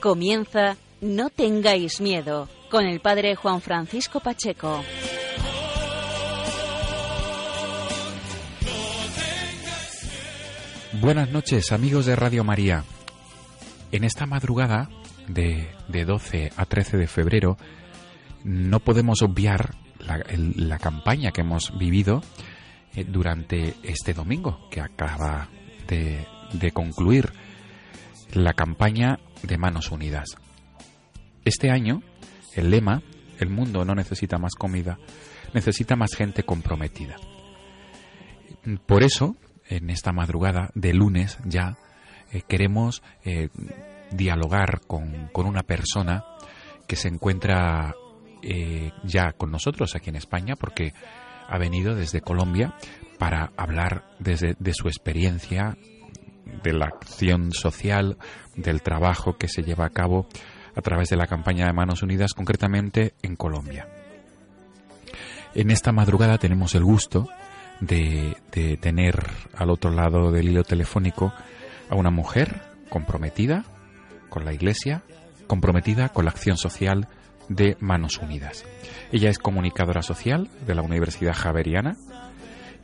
Comienza No tengáis miedo con el padre Juan Francisco Pacheco. Buenas noches amigos de Radio María. En esta madrugada de, de 12 a 13 de febrero no podemos obviar la, campaña que hemos vivido eh, durante este domingo que acaba de, de concluir la campaña de Manos Unidas. Este año, el lema, el mundo no necesita más comida, necesita más gente comprometida. Por eso, en esta madrugada de lunes ya, eh, queremos eh, dialogar con, con una persona que se encuentra eh, ya con nosotros aquí en España, porque ha venido desde Colombia para hablar desde de su experiencia, de la acción social, del trabajo que se lleva a cabo a través de la campaña de Manos Unidas, concretamente en Colombia. En esta madrugada tenemos el gusto de, de tener al otro lado del hilo telefónico a una mujer comprometida con la Iglesia, comprometida con la acción social de Manos Unidas. Ella es comunicadora social de la Universidad Javeriana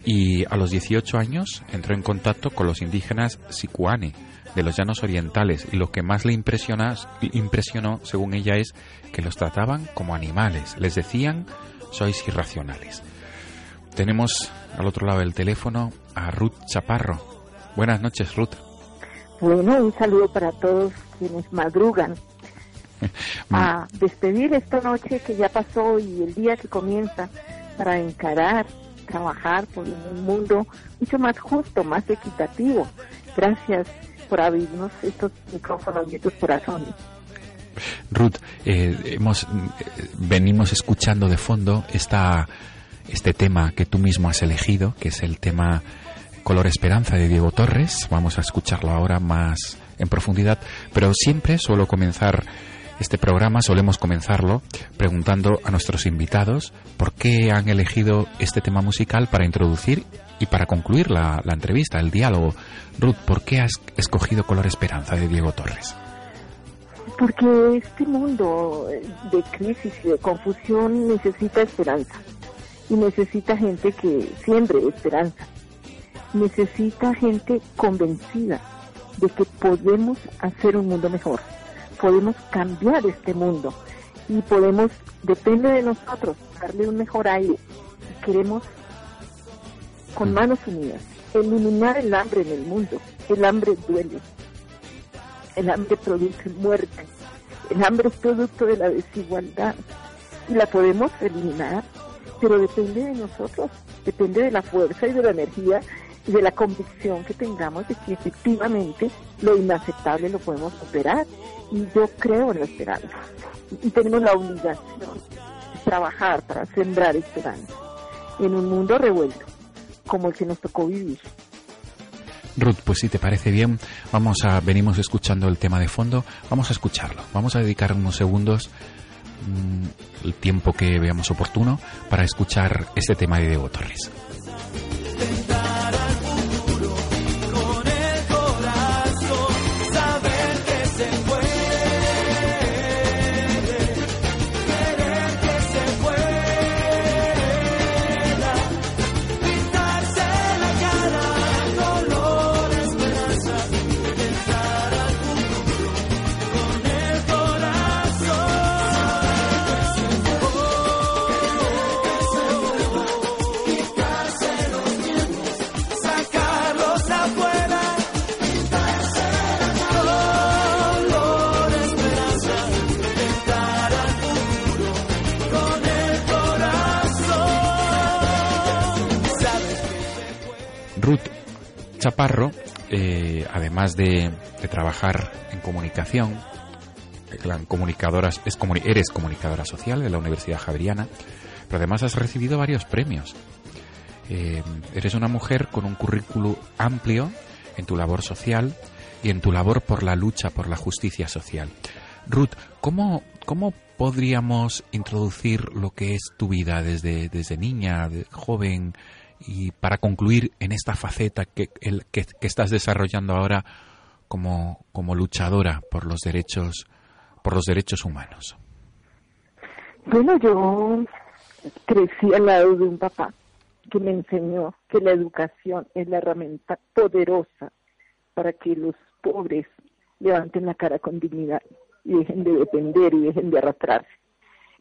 y a los 18 años entró en contacto con los indígenas Sicuane de los llanos orientales y lo que más le impresiona, impresionó, según ella, es que los trataban como animales. Les decían, sois irracionales. Tenemos al otro lado del teléfono a Ruth Chaparro. Buenas noches, Ruth. Bueno, un saludo para todos quienes madrugan a despedir esta noche que ya pasó y el día que comienza para encarar, trabajar por un mundo mucho más justo, más equitativo. Gracias por abrirnos estos micrófonos y estos corazones. Ruth, eh, hemos, eh, venimos escuchando de fondo esta, este tema que tú mismo has elegido, que es el tema Color Esperanza de Diego Torres. Vamos a escucharlo ahora más en profundidad, pero siempre suelo comenzar este programa, solemos comenzarlo preguntando a nuestros invitados por qué han elegido este tema musical para introducir y para concluir la, la entrevista, el diálogo. Ruth, ¿por qué has escogido Color Esperanza de Diego Torres? Porque este mundo de crisis y de confusión necesita esperanza y necesita gente que siembre esperanza. Necesita gente convencida de que podemos hacer un mundo mejor, podemos cambiar este mundo y podemos, depende de nosotros, darle un mejor aire. Queremos, con manos unidas, eliminar el hambre en el mundo. El hambre duele, el hambre produce muerte. El hambre es producto de la desigualdad y la podemos eliminar, pero depende de nosotros, depende de la fuerza y de la energía de la convicción que tengamos de que efectivamente lo inaceptable lo podemos superar. Y yo creo en la esperanza y tenemos la obligación de trabajar para sembrar esperanza en un mundo revuelto como el que nos tocó vivir. Ruth, pues si te parece bien, vamos a venimos escuchando el tema de fondo, vamos a escucharlo. Vamos a dedicar unos segundos mm, el tiempo que veamos oportuno para escuchar este tema de Diego Torres. Chaparro, eh, además de, de trabajar en comunicación, eh, la comunicadora, es eres comunicadora social de la Universidad Javeriana, pero además has recibido varios premios. Eh, eres una mujer con un currículo amplio en tu labor social y en tu labor por la lucha por la justicia social. Ruth, ¿cómo, cómo podríamos introducir lo que es tu vida desde, desde niña, de joven, y para concluir en esta faceta que, el- que, que estás desarrollando ahora como, como luchadora por los derechos, por los derechos humanos? Bueno, yo crecí al lado de un papá que me enseñó que la educación es la herramienta poderosa para que los pobres levanten la cara con dignidad y dejen de depender y dejen de arrastrarse.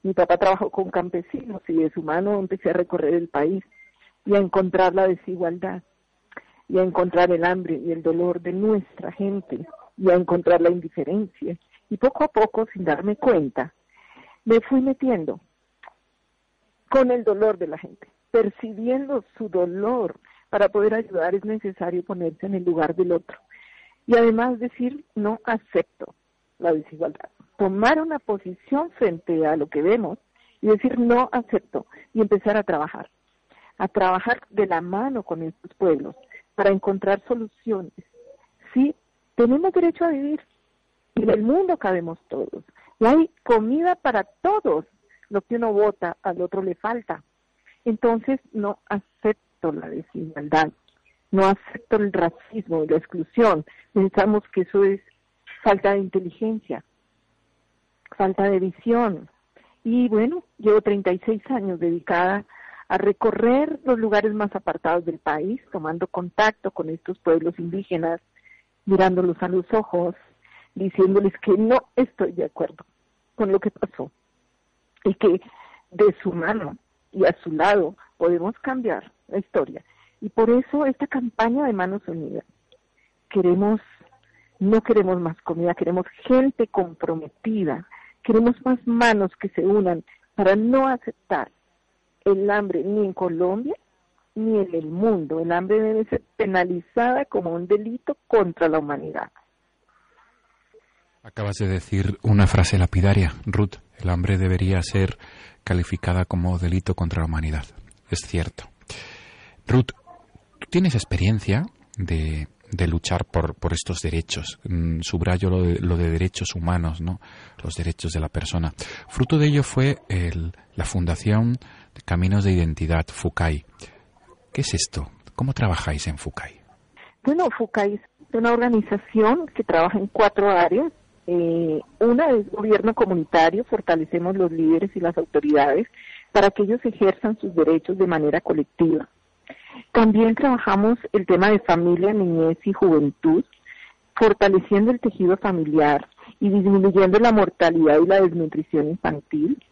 Mi papá trabajó con campesinos y de su mano empecé a recorrer el país y a encontrar la desigualdad y a encontrar el hambre y el dolor de nuestra gente y a encontrar la indiferencia. Y poco a poco, sin darme cuenta, me fui metiendo con el dolor de la gente, percibiendo su dolor. Para poder ayudar es necesario ponerse en el lugar del otro. Y además decir, no acepto la desigualdad. Tomar una posición frente a lo que vemos y decir, no acepto. Y empezar a trabajar. A trabajar de la mano con estos pueblos para encontrar soluciones. Sí, tenemos derecho a vivir. Y en el mundo cabemos todos. Y hay comida para todos. Lo que uno vota, al otro le falta. Entonces, no acepto la desigualdad. No acepto el racismo y la exclusión. Pensamos que eso es falta de inteligencia, falta de visión. Y bueno, llevo 36 años dedicada a recorrer los lugares más apartados del país, tomando contacto con estos pueblos indígenas, mirándolos a los ojos, diciéndoles que no estoy de acuerdo con lo que pasó y que de su mano y a su lado podemos cambiar la historia. Y por eso esta campaña de Manos Unidas, queremos, no queremos más comida, queremos gente comprometida, queremos más manos que se unan para no aceptar el hambre ni en Colombia ni en el mundo. El hambre debe ser penalizada como un delito contra la humanidad. Acabas de decir una frase lapidaria, Ruth. El hambre debería ser calificada como delito contra la humanidad. Es cierto. Ruth, tú tienes experiencia de, de luchar por, por estos derechos. Mm, Subrayo lo de, lo de derechos humanos, ¿no? Los derechos de la persona. Fruto de ello fue el- la fundación Caminos de Identidad, FUCAI. ¿Qué es esto? ¿Cómo trabajáis en FUCAI? Bueno, FUCAI es una organización que trabaja en cuatro áreas. Eh, una es gobierno comunitario, fortalecemos los líderes y las autoridades para que ellos ejerzan sus derechos de manera colectiva. También trabajamos el tema de familia, niñez y juventud, fortaleciendo el tejido familiar y disminuyendo la mortalidad y la desnutrición infantil.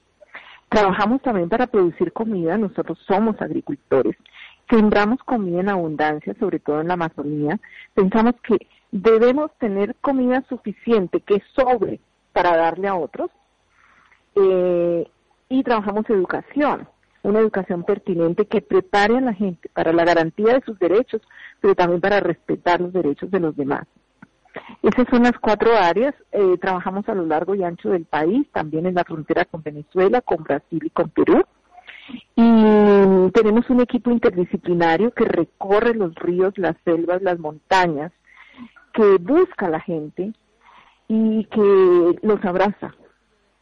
Trabajamos también para producir comida, nosotros somos agricultores, sembramos comida en abundancia, sobre todo en la Amazonía. Pensamos que debemos tener comida suficiente, que sobre para darle a otros. Eh, y trabajamos educación, una educación pertinente que prepare a la gente para la garantía de sus derechos, pero también para respetar los derechos de los demás. Esas son las cuatro áreas. Eh, trabajamos a lo largo y ancho del país, también en la frontera con Venezuela, con Brasil y con Perú. Y tenemos un equipo interdisciplinario que recorre los ríos, las selvas, las montañas, que busca a la gente y que los abraza.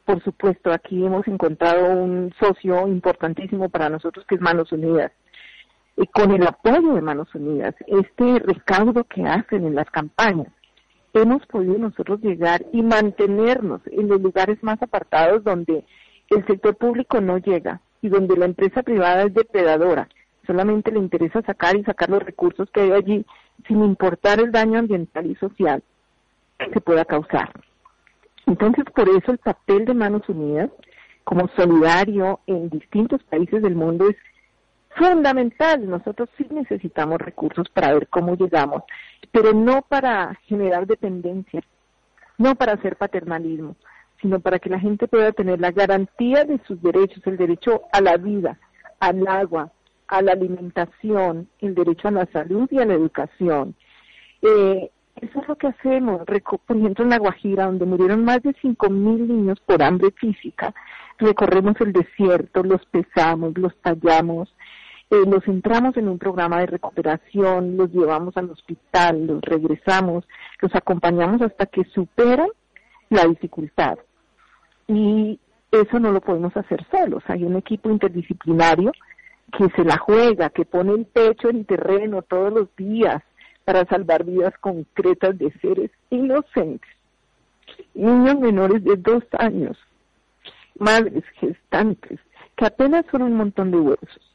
Por supuesto, aquí hemos encontrado un socio importantísimo para nosotros que es Manos Unidas. Y con el apoyo de Manos Unidas, este recaudo que hacen en las campañas, hemos podido nosotros llegar y mantenernos en los lugares más apartados donde el sector público no llega y donde la empresa privada es depredadora. Solamente le interesa sacar y sacar los recursos que hay allí sin importar el daño ambiental y social que se pueda causar. Entonces, por eso el papel de Manos Unidas como solidario en distintos países del mundo es fundamental. Nosotros sí necesitamos recursos para ver cómo llegamos, pero no para generar dependencia, no para hacer paternalismo, sino para que la gente pueda tener la garantía de sus derechos, el derecho a la vida, al agua, a la alimentación, el derecho a la salud y a la educación. Eh, eso es lo que hacemos. Por ejemplo, en La Guajira, donde murieron más de 5.000 niños por hambre física, recorremos el desierto, los pesamos, los tallamos, eh, los entramos en un programa de recuperación, los llevamos al hospital, los regresamos, los acompañamos hasta que superan la dificultad. Y eso no lo podemos hacer solos. Hay un equipo interdisciplinario que se la juega, que pone el pecho en terreno todos los días para salvar vidas concretas de seres inocentes. Niños menores de dos años, madres gestantes, que apenas son un montón de huesos.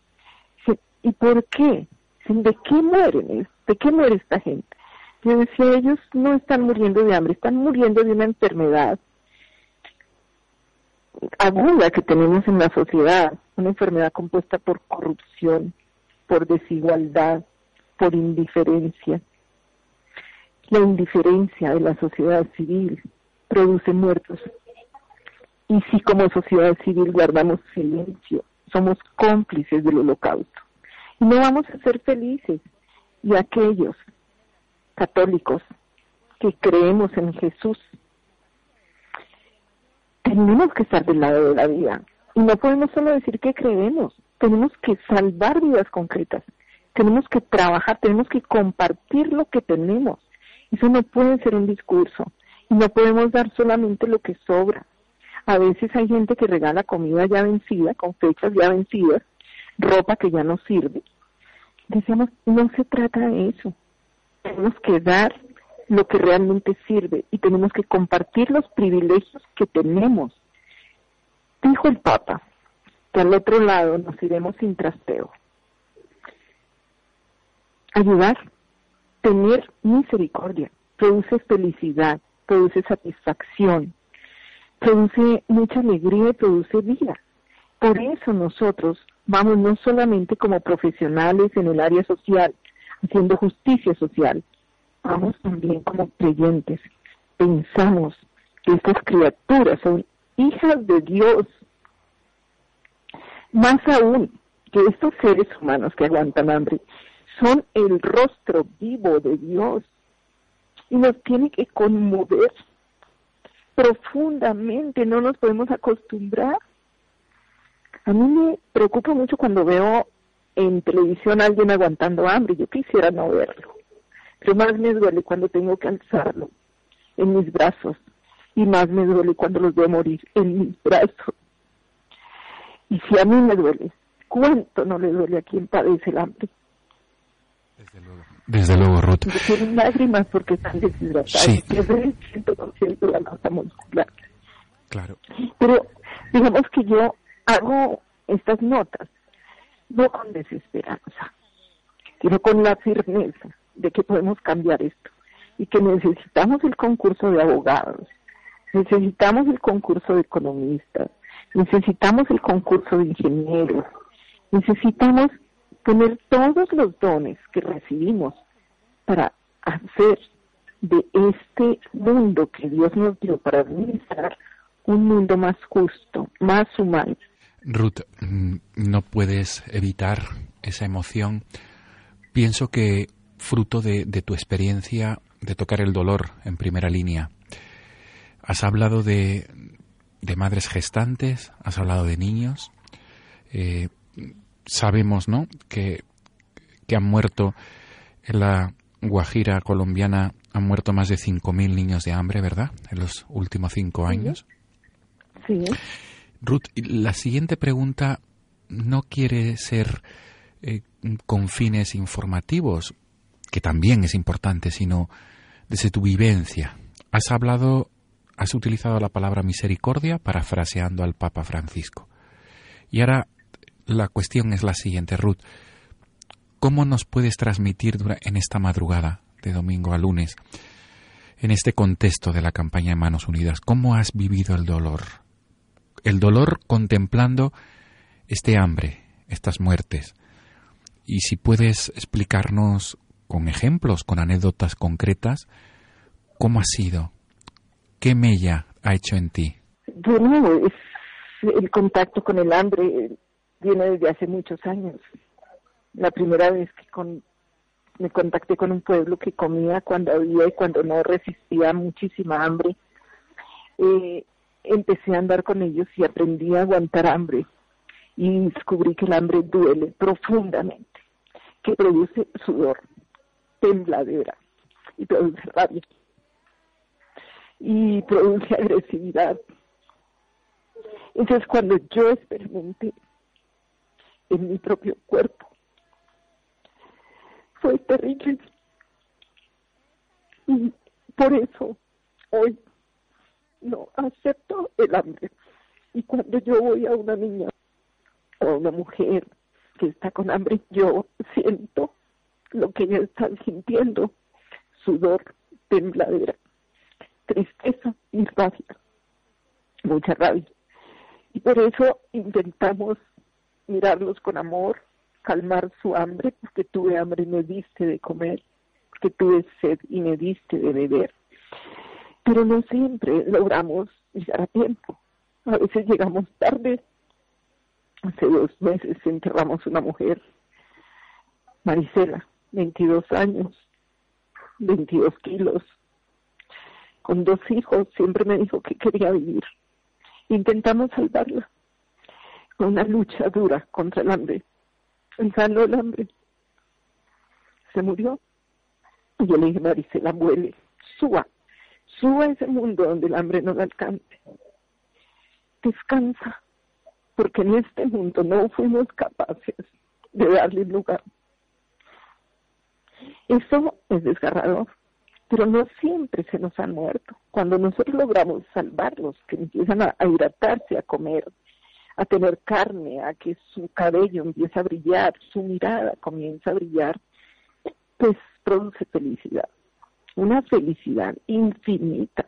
¿Y por qué? ¿De qué mueren? ¿De qué muere esta gente? Yo decía, ellos no están muriendo de hambre, están muriendo de una enfermedad aguda que tenemos en la sociedad, una enfermedad compuesta por corrupción, por desigualdad, por indiferencia. La indiferencia de la sociedad civil produce muertos. Y si como sociedad civil guardamos silencio, somos cómplices del holocausto. No vamos a ser felices. Y aquellos católicos que creemos en Jesús, tenemos que estar del lado de la vida. Y no podemos solo decir que creemos, tenemos que salvar vidas concretas, tenemos que trabajar, tenemos que compartir lo que tenemos. Eso no puede ser un discurso y no podemos dar solamente lo que sobra. A veces hay gente que regala comida ya vencida, con fechas ya vencidas, ropa que ya no sirve. Decíamos, no se trata de eso. Tenemos que dar lo que realmente sirve y tenemos que compartir los privilegios que tenemos. Dijo el Papa que al otro lado nos iremos sin trasteo. Ayudar, tener misericordia, produce felicidad, produce satisfacción, produce mucha alegría y produce vida. Por eso nosotros vamos no solamente como profesionales en el área social, haciendo justicia social, vamos también como creyentes. Pensamos que estas criaturas son hijas de Dios. Más aún, que estos seres humanos que aguantan hambre son el rostro vivo de Dios y nos tiene que conmover profundamente, no nos podemos acostumbrar. A mí me preocupa mucho cuando veo en televisión a alguien aguantando hambre, yo quisiera no verlo, pero más me duele cuando tengo que alzarlo en mis brazos y más me duele cuando los veo morir en mis brazos. Y si a mí me duele, ¿cuánto no le duele a quien padece el hambre? Desde luego, Ruth. que tienen lágrimas porque están deshidratados, Sí. pierden el 100% de la masa muscular. Claro. Pero digamos que yo hago estas notas no con desesperanza, sino con la firmeza de que podemos cambiar esto y que necesitamos el concurso de abogados, necesitamos el concurso de economistas, necesitamos el concurso de ingenieros, necesitamos tener todos los dones que recibimos para hacer de este mundo que Dios nos dio para administrar un mundo más justo, más humano. Ruth, mm, no puedes evitar esa emoción. Pienso que fruto de, de tu experiencia de tocar el dolor en primera línea, has hablado de, de madres gestantes, has hablado de niños. Eh, sabemos, ¿no? Que, que han muerto en la Guajira colombiana, han muerto más de 5.000 niños de hambre, ¿verdad? En los últimos cinco años. Sí, Ruth, la siguiente pregunta no quiere ser eh, con fines informativos, que también es importante, sino desde tu vivencia. Has hablado, has utilizado la palabra misericordia parafraseando al Papa Francisco. Y ahora la cuestión es la siguiente, Ruth. ¿Cómo nos puedes transmitir en esta madrugada, de domingo a lunes, en este contexto de la campaña de Manos Unidas, cómo has vivido el dolor? El dolor contemplando este hambre, estas muertes. Y si puedes explicarnos con ejemplos, con anécdotas concretas, cómo ha sido, qué mella ha hecho en ti. Bueno, es el contacto con el hambre viene desde hace muchos años. la primera vez que con, me contacté con un pueblo que comía cuando había y cuando no resistía muchísima hambre, eh, empecé a andar con ellos y aprendí a aguantar hambre y descubrí que el hambre duele profundamente, que produce sudor, tembladera y produce rabia y produce agresividad. Entonces cuando yo experimenté en mi propio cuerpo, fue terrible. Y por eso hoy no acepto el hambre. Y cuando yo voy a una niña o a una mujer que está con hambre, yo siento lo que ella está sintiendo, sudor, tembladera, tristeza y rabia, mucha rabia. Y por eso intentamos mirarlos con amor, calmar su hambre, porque tuve hambre y me diste de comer, porque tuve sed y me diste de beber. Pero no siempre logramos llegar a tiempo. A veces llegamos tarde. Hace dos meses enterramos una mujer, Marisela, 22 años, 22 kilos, con dos hijos, siempre me dijo que quería vivir. Intentamos salvarla con una lucha dura contra el hambre. Pensando el hambre. Se murió. Y yo le dije, Marisela, vuele, suba, suba a ese mundo donde el hambre no la alcance. Descansa, porque en este mundo no fuimos capaces de darle lugar. Eso es desgarrador, pero no siempre se nos han muerto. Cuando nosotros logramos salvarlos, que empiezan a, hidratarse, a comer, a tener carne, a que su cabello empiece a brillar, su mirada comienza a brillar, pues produce felicidad, una felicidad infinita.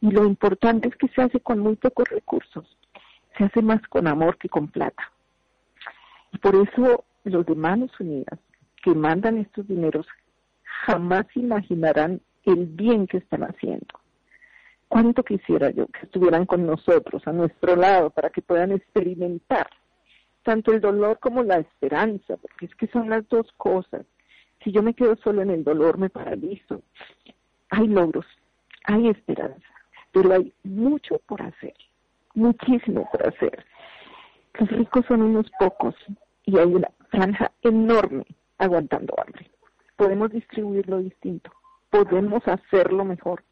Y lo importante es que se hace con muy pocos recursos, se hace más con amor que con plata. Y por eso los de Manos Unidas que mandan estos dineros jamás imaginarán el bien que están haciendo. Cuánto quisiera yo que estuvieran con nosotros, a nuestro lado, para que puedan experimentar tanto el dolor como la esperanza, porque es que son las dos cosas. Si yo me quedo solo en el dolor, me paralizo. Hay logros, hay esperanza, pero hay mucho por hacer, muchísimo por hacer. Los ricos son unos pocos y hay una franja enorme aguantando hambre. Podemos distribuirlo distinto, podemos hacerlo mejor.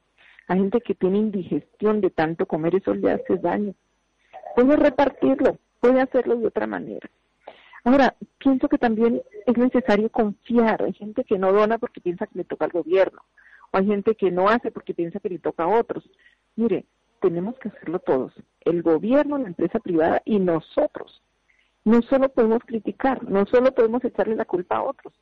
Hay gente que tiene indigestión de tanto comer, eso le hace daño. Puede repartirlo, puede hacerlo de otra manera. Ahora, pienso que también es necesario confiar. Hay gente que no dona porque piensa que le toca al gobierno, o hay gente que no hace porque piensa que le toca a otros. Mire, tenemos que hacerlo todos, el gobierno, la empresa privada y nosotros. No solo podemos criticar, no solo podemos echarle la culpa a otros,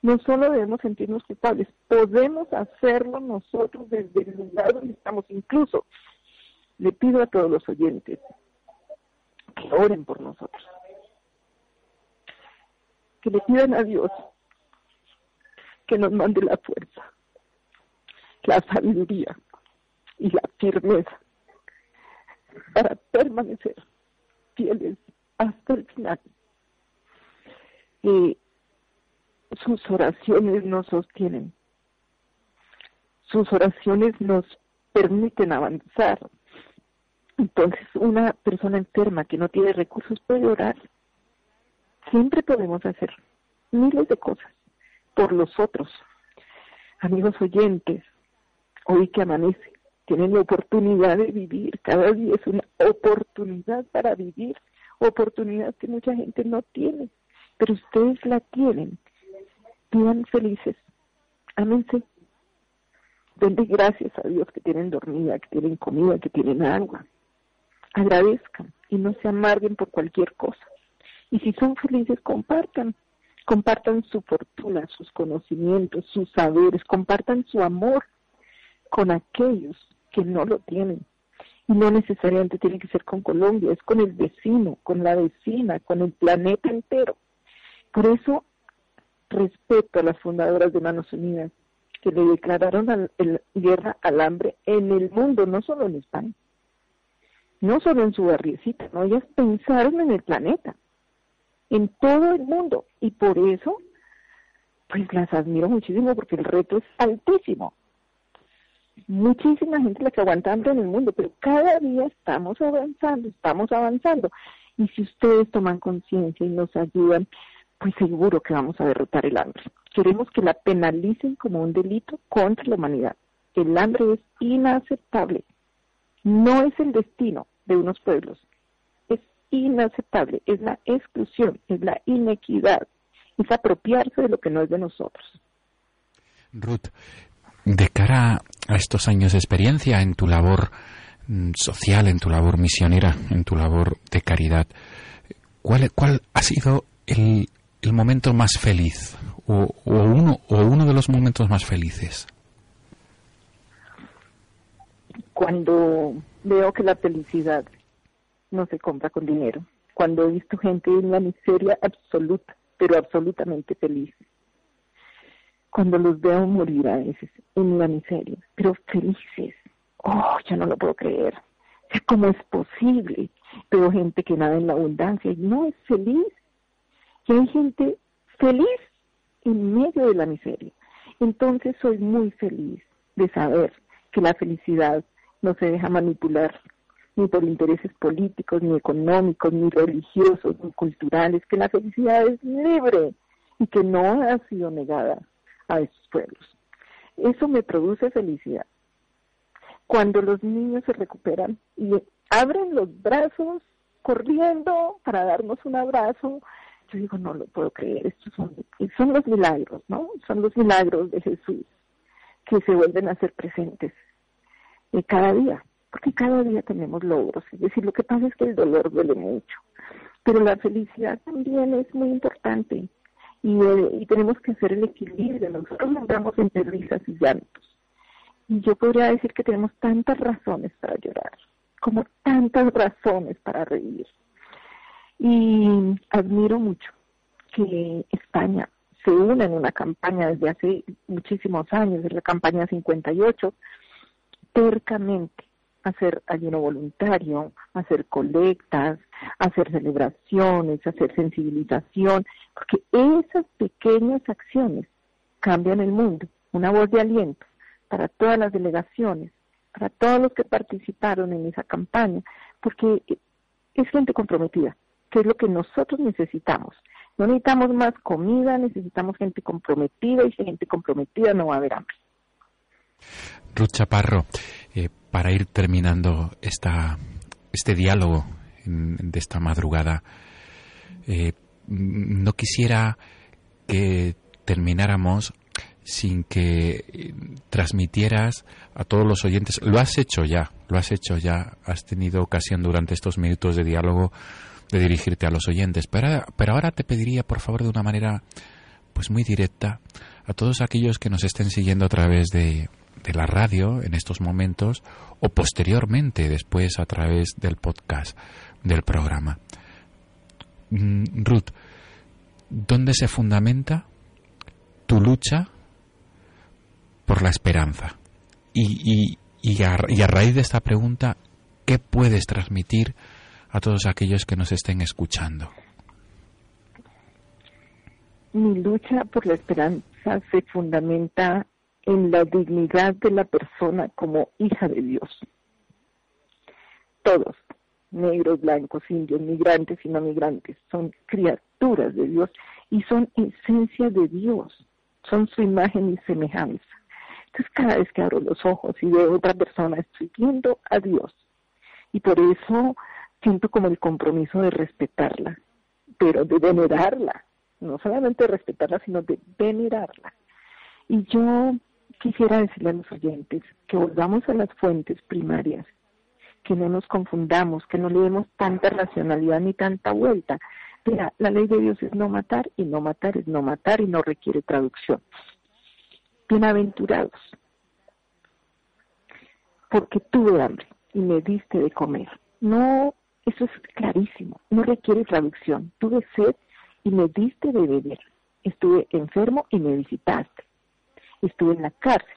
no solo debemos sentirnos culpables, podemos hacerlo nosotros desde el lugar donde estamos. Incluso le pido a todos los oyentes que oren por nosotros, que le pidan a Dios que nos mande la fuerza, la sabiduría y la firmeza para permanecer fieles hasta el final. Y sus oraciones nos sostienen, sus oraciones nos permiten avanzar. Entonces, una persona enferma que no tiene recursos puede orar. Siempre podemos hacer miles de cosas por los otros. Amigos oyentes, hoy que amanece, tienen la oportunidad de vivir. Cada día es una oportunidad para vivir, oportunidad que mucha gente no tiene, pero ustedes la tienen vivan felices, ámense, denle gracias a Dios que tienen dormida, que tienen comida, que tienen agua. Agradezcan y no se amarguen por cualquier cosa. Y si son felices, compartan. Compartan su fortuna, sus conocimientos, sus saberes, compartan su amor con aquellos que no lo tienen. Y no necesariamente tiene que ser con Colombia, es con el vecino, con la vecina, con el planeta entero. Por eso respeto a las fundadoras de Manos Unidas, que le declararon al, el, guerra al hambre en el mundo, no solo en España, no solo en su barriecita, no, ellas pensaron en el planeta. En todo el mundo. Y por eso, pues las admiro muchísimo porque el reto es altísimo. Muchísima gente la que aguanta hambre en el mundo, pero cada día estamos avanzando, estamos avanzando. Y si ustedes toman conciencia y nos ayudan, pues seguro que vamos a derrotar el hambre. Queremos que la penalicen como un delito contra la humanidad. El hambre es inaceptable. No es el destino de unos pueblos. Inaceptable. Es la exclusión, es la inequidad. Es apropiarse de lo que no es de nosotros. Ruth, de cara a estos años de experiencia en tu labor mm, social, en tu labor misionera, en tu labor de caridad, ¿cuál, cuál ha sido el, el momento más feliz o, o uno, o uno de los momentos más felices? Cuando veo que la felicidad no se compra con dinero, cuando he visto gente en la miseria absoluta, pero absolutamente feliz, cuando los veo morir a veces en la miseria, pero felices. Oh, ya no lo puedo creer. ¿cómo es posible? Veo gente que nada en la abundancia y no es feliz. Y hay gente feliz en medio de la miseria. Entonces soy muy feliz de saber que la felicidad no se deja manipular ni por intereses políticos, ni económicos, ni religiosos, ni culturales, que la felicidad es libre y que no ha sido negada a esos pueblos. Eso me produce felicidad. Cuando los niños se recuperan y abren los brazos corriendo para darnos un abrazo, yo digo, no lo puedo creer, estos son, son los milagros, ¿no? Son los milagros de Jesús que se vuelven a ser presentes eh, cada día, porque cada día tenemos logros, es decir, lo que pasa es que el dolor duele mucho, pero la felicidad también es muy importante y, eh, tenemos que hacer el equilibrio, nosotros andamos entre risas y llantos, y yo podría decir que tenemos tantas razones para llorar, como tantas razones para reír. Y admiro mucho que España se una en una campaña desde hace muchísimos años, desde la campaña 58, tercamente hacer ayuno voluntario, hacer colectas, hacer celebraciones, hacer sensibilización, porque esas pequeñas acciones cambian el mundo. Una voz de aliento para todas las delegaciones, para todos los que participaron en esa campaña, porque es gente comprometida, que es lo que nosotros necesitamos. No necesitamos más comida, necesitamos gente comprometida y si gente comprometida no va a haber hambre. Ruth Chaparro, eh, para ir terminando esta, este diálogo en- de esta madrugada, eh, no quisiera que termináramos sin que eh, transmitieras a todos los oyentes, lo has hecho ya, lo has hecho ya, has tenido ocasión durante estos minutos de diálogo de dirigirte a los oyentes, pero, pero ahora te pediría, por favor, de una manera pues muy directa, a todos aquellos que nos estén siguiendo a través de, de la radio en estos momentos o posteriormente, después a través del podcast del programa. Mm, Ruth, ¿dónde se fundamenta tu lucha por la esperanza? Y, y, y, a, y a raíz de esta pregunta, ¿qué puedes transmitir a todos aquellos que nos estén escuchando? Mi lucha por la esperanza se fundamenta en la dignidad de la persona como hija de Dios. Todos, negros, blancos, indios, migrantes y no migrantes, son criaturas de Dios y son esencia de Dios, son su imagen y semejanza. Entonces cada vez que abro los ojos y veo a otra persona, estoy viendo a Dios. Y por eso siento como el compromiso de respetarla, pero de venerarla, no solamente respetarla, sino de venerarla. Y yo quisiera decirle a los oyentes que volvamos a las fuentes primarias, que no nos confundamos, que no le demos tanta racionalidad ni tanta vuelta. Mira, la ley de Dios es no matar y no matar es no matar y no requiere traducción. Bienaventurados, porque tuve hambre y me diste de comer. No, eso es clarísimo, no requiere traducción. Tuve sed y me diste de beber. Estuve enfermo y me visitaste. Estuve en la cárcel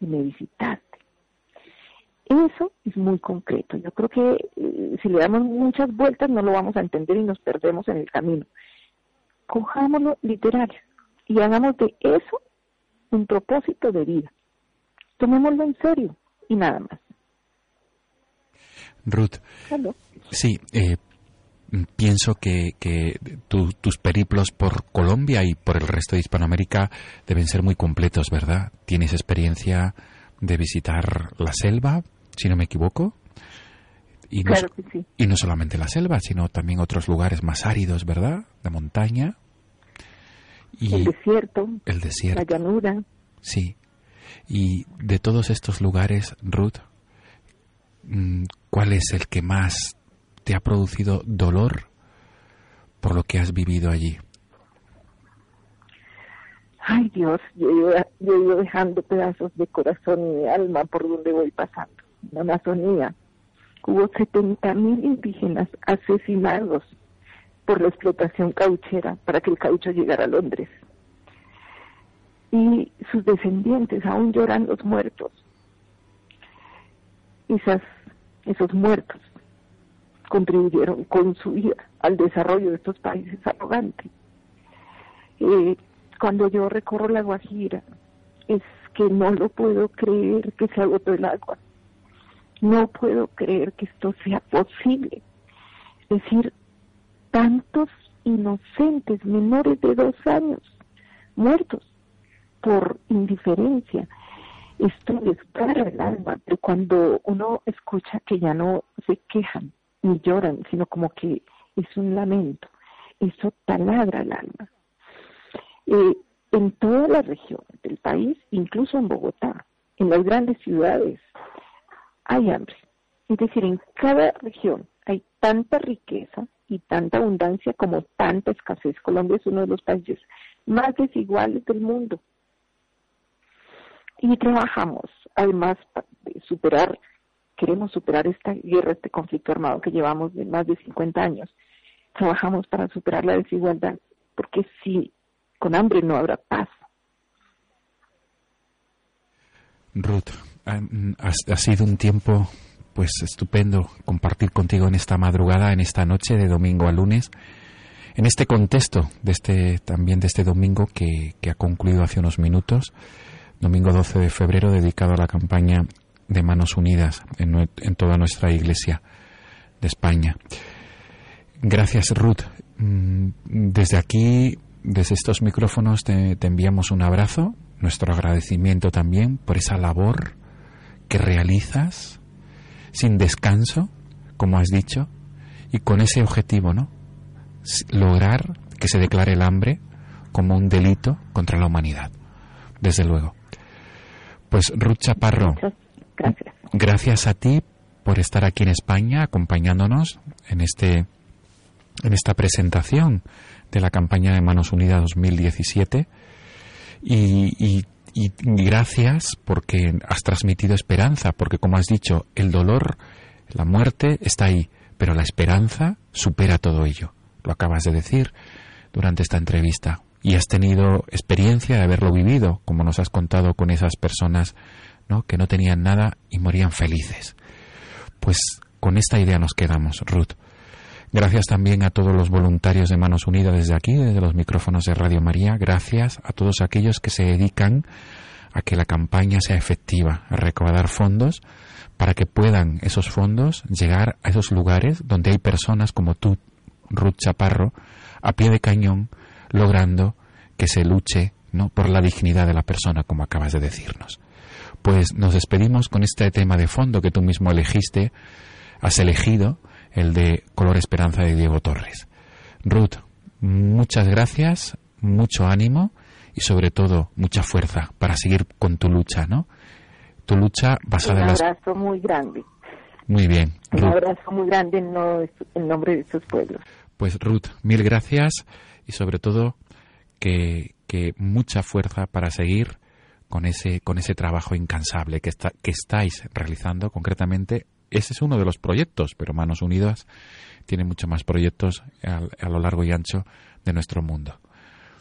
y me visitaste. Eso es muy concreto. Yo creo que eh, si le damos muchas vueltas no lo vamos a entender y nos perdemos en el camino. cojámoslo literal y hagamos de eso un propósito de vida. Tomémoslo en serio y nada más. Ruth, Claro. sí, eh, pienso que, que tu- tus periplos por Colombia y por el resto de Hispanoamérica deben ser muy completos, ¿verdad? ¿Tienes experiencia de visitar la selva, si no me equivoco? Y no, Claro que sí. y no solamente la selva, sino también otros lugares más áridos, ¿verdad? De montaña. Y El desierto, el la desierto. llanura. Sí. Y de todos estos lugares, Ruth, mm, ¿cuál es el que más te ha producido dolor por lo que has vivido allí? Ay Dios, yo ido, yo dejando pedazos de corazón y de alma por donde voy pasando. La Amazonía hubo 70 mil indígenas asesinados por la explotación cauchera para que el caucho llegara a Londres. Y sus descendientes aún lloran los muertos. Esas, esos muertos contribuyeron con su vida al desarrollo de estos países arrogantes. Eh, cuando yo recorro la Guajira, es que no lo puedo creer que se agotó el agua. No puedo creer que esto sea posible. Es decir, tantos inocentes menores de dos años muertos por indiferencia. Esto desgarra el alma, pero cuando uno escucha que ya no se quejan ni lloran, sino como que es un lamento, eso taladra el alma. Eh, en toda la región del país, incluso en Bogotá, en las grandes ciudades, hay hambre. Es decir, en cada región hay tanta riqueza y tanta abundancia como tanta escasez. Colombia es uno de los países más desiguales del mundo. Y trabajamos, además, de superar, queremos superar esta guerra, este conflicto armado que llevamos de más de 50 años. Trabajamos para superar la desigualdad, porque si con hambre no habrá paz. Ruth, ha, sido un tiempo pues estupendo compartir contigo en esta madrugada, en esta noche de domingo a lunes, en este contexto de este también de este domingo que, que ha concluido hace unos minutos, domingo 12 de febrero dedicado a la campaña de Manos Unidas en, toda nuestra iglesia de España. Gracias, Ruth. Mm, Desde aquí, desde estos micrófonos, te, enviamos un abrazo, nuestro agradecimiento también por esa labor que realizas sin descanso, como has dicho, y con ese objetivo, ¿no? Lograr que se declare el hambre como un delito contra la humanidad. Desde luego. Pues Ruth Chaparro, gracias. gracias a ti por estar aquí en España acompañándonos en este en esta presentación de la campaña de Manos Unidas 2017 y, y- y gracias porque has transmitido esperanza porque como has dicho el dolor la muerte está ahí pero la esperanza supera todo ello. Lo acabas de decir durante esta entrevista. Y has tenido experiencia de haberlo vivido como nos has contado con esas personas ¿no? que no tenían nada y morían felices pues con esta idea nos quedamos, Ruth. Gracias también a todos los voluntarios de Manos Unidas desde aquí, desde los micrófonos de Radio María. Gracias a todos aquellos que se dedican a que la campaña sea efectiva, a recaudar fondos para que puedan esos fondos llegar a esos lugares donde hay personas como tú, Ruth Chaparro, a pie de cañón, logrando que se luche ¿no? por la dignidad de la persona, como acabas de decirnos. Pues nos despedimos con este tema de fondo que tú mismo elegiste, has elegido, el de Color Esperanza de Diego Torres. Ruth, muchas gracias, mucho ánimo y sobre todo mucha fuerza para seguir con tu lucha, ¿no? Tu lucha basada Un en las... abrazo muy grande. Muy bien, Un abrazo muy grande en, no- en nombre de estos pueblos. Pues Ruth, mil gracias y sobre todo que, que mucha fuerza para seguir con ese, con ese trabajo incansable que, está, que estáis realizando. Concretamente, ese es uno de los proyectos, pero Manos Unidas tiene muchos más proyectos a, a lo largo y ancho de nuestro mundo.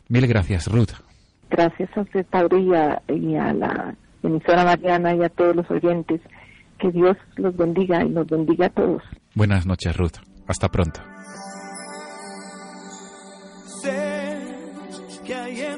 Mil gracias, Ruth. Gracias a usted, y a, y a la emisora Mariana y a todos los oyentes. Que Dios los bendiga y nos bendiga a todos. Buenas noches, Ruth. Hasta pronto.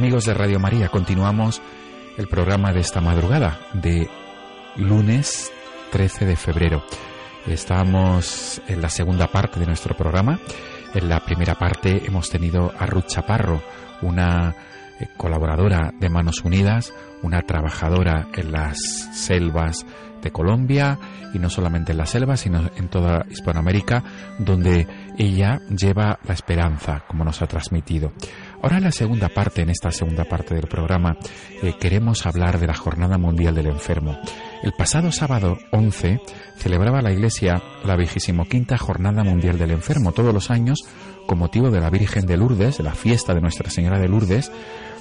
Amigos de Radio María, continuamos el programa de esta madrugada de lunes 13 de febrero. Estamos en la segunda parte de nuestro programa. En la primera parte hemos tenido a Ruth Chaparro, una eh, colaboradora de Manos Unidas, una trabajadora en las selvas de Colombia y no solamente en las selvas, sino en toda Hispanoamérica, donde ella lleva la esperanza, como nos ha transmitido. Ahora en la segunda parte, en esta segunda parte del programa, eh, queremos hablar de la Jornada Mundial del Enfermo. El pasado sábado 11 celebraba la Iglesia la 25 Jornada Mundial del Enfermo. Todos los años, con motivo de la Virgen de Lourdes, de la fiesta de Nuestra Señora de Lourdes,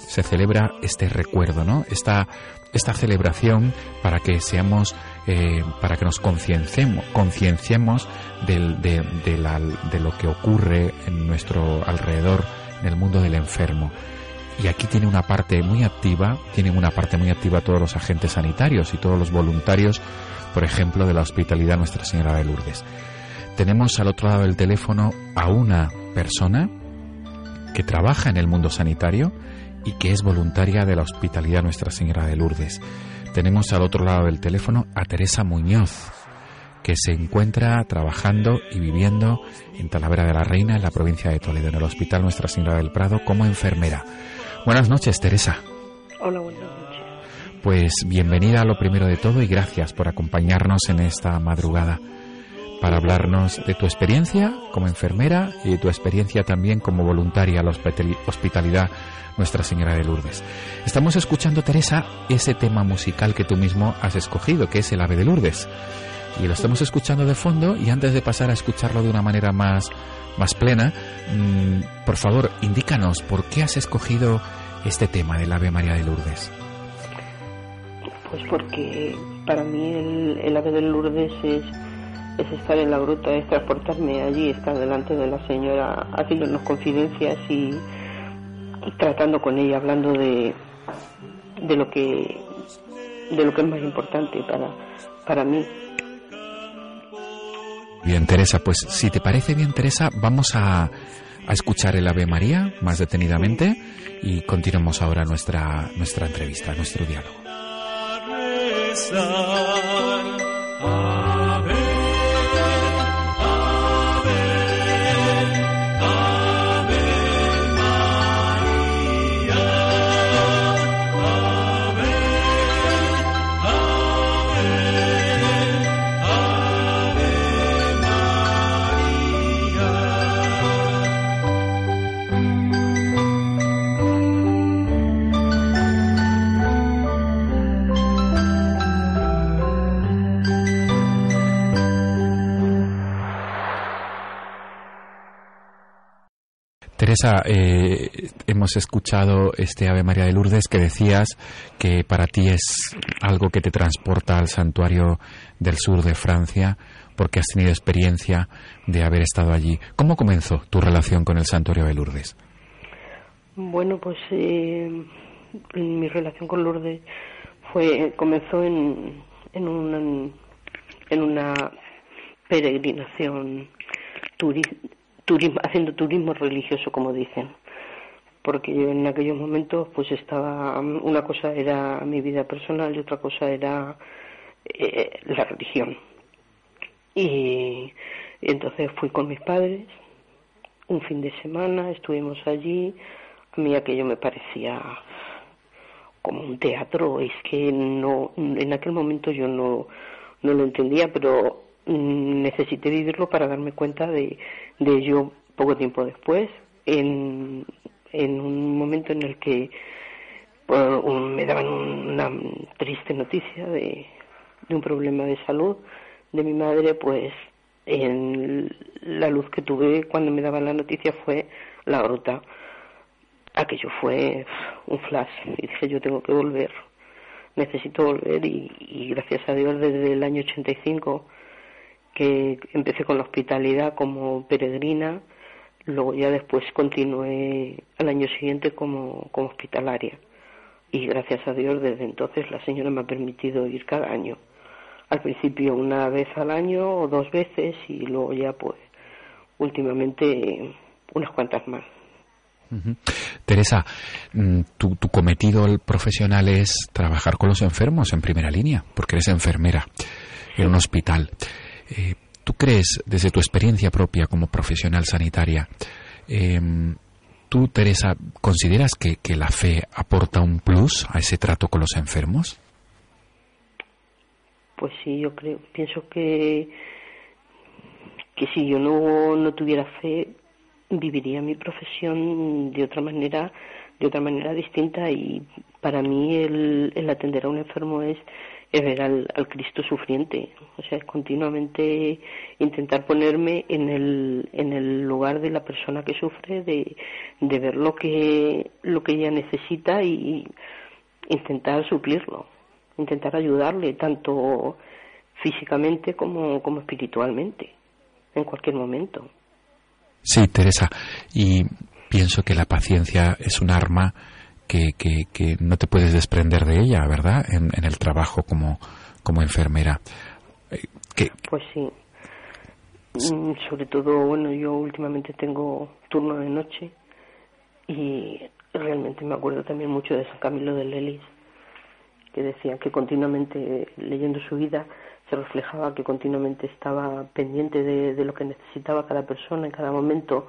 se celebra este recuerdo, ¿no? Esta, esta celebración para que seamos, eh, para que nos concienciemos, concienciemos del- de, de lo que ocurre en nuestro alrededor, en el mundo del enfermo. Y aquí tiene una parte muy activa, tienen una parte muy activa todos los agentes sanitarios y todos los voluntarios, por ejemplo, de la Hospitalidad Nuestra Señora de Lourdes. Tenemos al otro lado del teléfono a una persona que trabaja en el mundo sanitario y que es voluntaria de la Hospitalidad Nuestra Señora de Lourdes. Tenemos al otro lado del teléfono a Teresa Muñoz, que se encuentra trabajando y viviendo en Talavera de la Reina, en la provincia de Toledo, en el Hospital Nuestra Señora del Prado, como enfermera. Buenas noches, Teresa. Hola, buenas noches. Pues bienvenida a lo primero de todo y gracias por acompañarnos en esta madrugada para hablarnos de tu experiencia como enfermera y de tu experiencia también como voluntaria a la hospitali- hospitalidad Nuestra Señora de Lourdes. Estamos escuchando, Teresa, ese tema musical que tú mismo has escogido, que es el Ave de Lourdes. Y lo estamos escuchando de fondo y antes de pasar a escucharlo de una manera más, más plena, mm, por favor, indícanos por qué has escogido este tema del Ave María de Lourdes. Pues porque para mí el, el ave de Lourdes es, es estar en la gruta, es transportarme allí, estar delante de la señora, haciéndonos confidencias y, y tratando con ella, hablando de, de lo que de lo que es más importante para, para mí. Bien, Teresa, pues si te parece bien, Teresa, vamos a, a escuchar el Ave María más detenidamente y continuamos ahora nuestra, nuestra entrevista, nuestro diálogo. Teresa, eh, hemos escuchado este Ave María de Lourdes que decías que para ti es algo que te transporta al santuario del sur de Francia porque has tenido experiencia de haber estado allí. ¿Cómo comenzó tu relación con el santuario de Lourdes? Bueno, pues eh, mi relación con Lourdes fue comenzó en, en una en una peregrinación turismo, haciendo turismo religioso, como dicen. Porque yo en aquellos momentos, pues estaba, una cosa era mi vida personal y otra cosa era eh, la religión. Y, entonces fui con mis padres, un fin de semana, estuvimos allí, a mí aquello me parecía como un teatro, es que no, en aquel momento yo no, no lo entendía, pero necesité vivirlo para darme cuenta de, de ello poco tiempo después, en, en un momento en el que me daban una triste noticia de, de un problema de salud de mi madre, pues en la luz que tuve cuando me daban la noticia fue la grota. Aquello fue un flash y dije yo tengo que volver, necesito volver y, y gracias a Dios desde el año 85 que empecé con la hospitalidad como peregrina, luego ya después continué al año siguiente como, como hospitalaria. Y gracias a Dios desde entonces la señora me ha permitido ir cada año. Al principio una vez al año o dos veces y luego ya pues últimamente unas cuantas más. Teresa, mm, tu, tu, cometido profesional es trabajar con los enfermos en primera línea, porque eres enfermera en un hospital. Eh, ¿Tú crees, desde tu experiencia propia como profesional sanitaria, em, tú, Teresa, consideras que, que, la fe aporta un plus a ese trato con los enfermos? Pues sí, yo creo, pienso que, que si yo no, no tuviera fe, viviría mi profesión de otra manera, de otra manera distinta y para mí el, el atender a un enfermo es es ver al, Cristo sufriente, o sea, es continuamente intentar ponerme en el, en el lugar de la persona que sufre, de, de ver lo que, lo que ella necesita y intentar suplirlo, intentar ayudarle tanto físicamente como, como espiritualmente, en cualquier momento. Sí, Teresa, y pienso que la paciencia es un arma que, que, no te puedes desprender de ella, ¿verdad? En, el trabajo como, como enfermera. Eh, pues sí. Mm, sobre todo, bueno, yo últimamente tengo turno de noche y realmente me acuerdo también mucho de San Camilo de Lelis, que decía que continuamente leyendo su vida se reflejaba que continuamente estaba pendiente de, de lo que necesitaba cada persona en cada momento,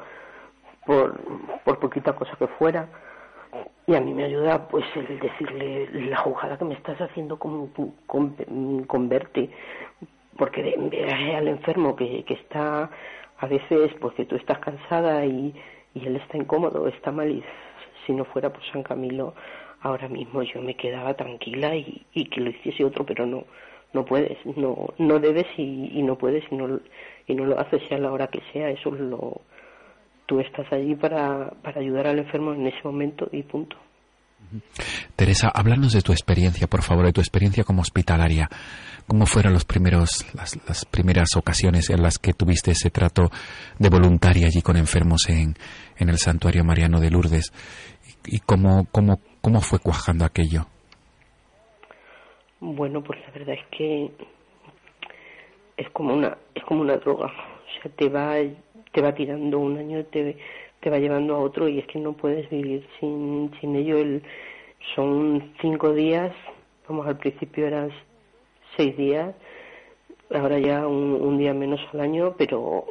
por, por poquita cosa que fuera y a mí me ayuda pues el decirle la jugada que me estás haciendo con, con, verte porque de, al enfermo que, que está a veces porque tú estás cansada y, y él está incómodo está mal y si no fuera por San Camilo ahora mismo yo me quedaba tranquila y, y que lo hiciese otro pero no no puedes no no debes y, y no puedes y no y no lo haces sea la hora que sea eso es lo tú estás allí para, para ayudar al enfermo en ese momento y punto. Teresa, háblanos de tu experiencia, por favor, de tu experiencia como hospitalaria. ¿Cómo fueron los primeros, las, las, primeras ocasiones en las que tuviste ese trato de voluntaria allí con enfermos en, en el santuario mariano de Lourdes? ¿Y, cómo, cómo, cómo fue cuajando aquello? Bueno, pues la verdad es que es como una, es como una droga. O sea, te va te va tirando un año, te, te va llevando a otro y es que no puedes vivir sin, sin ello. El, son cinco días, vamos, al principio eran seis días, ahora ya un, día menos al año, pero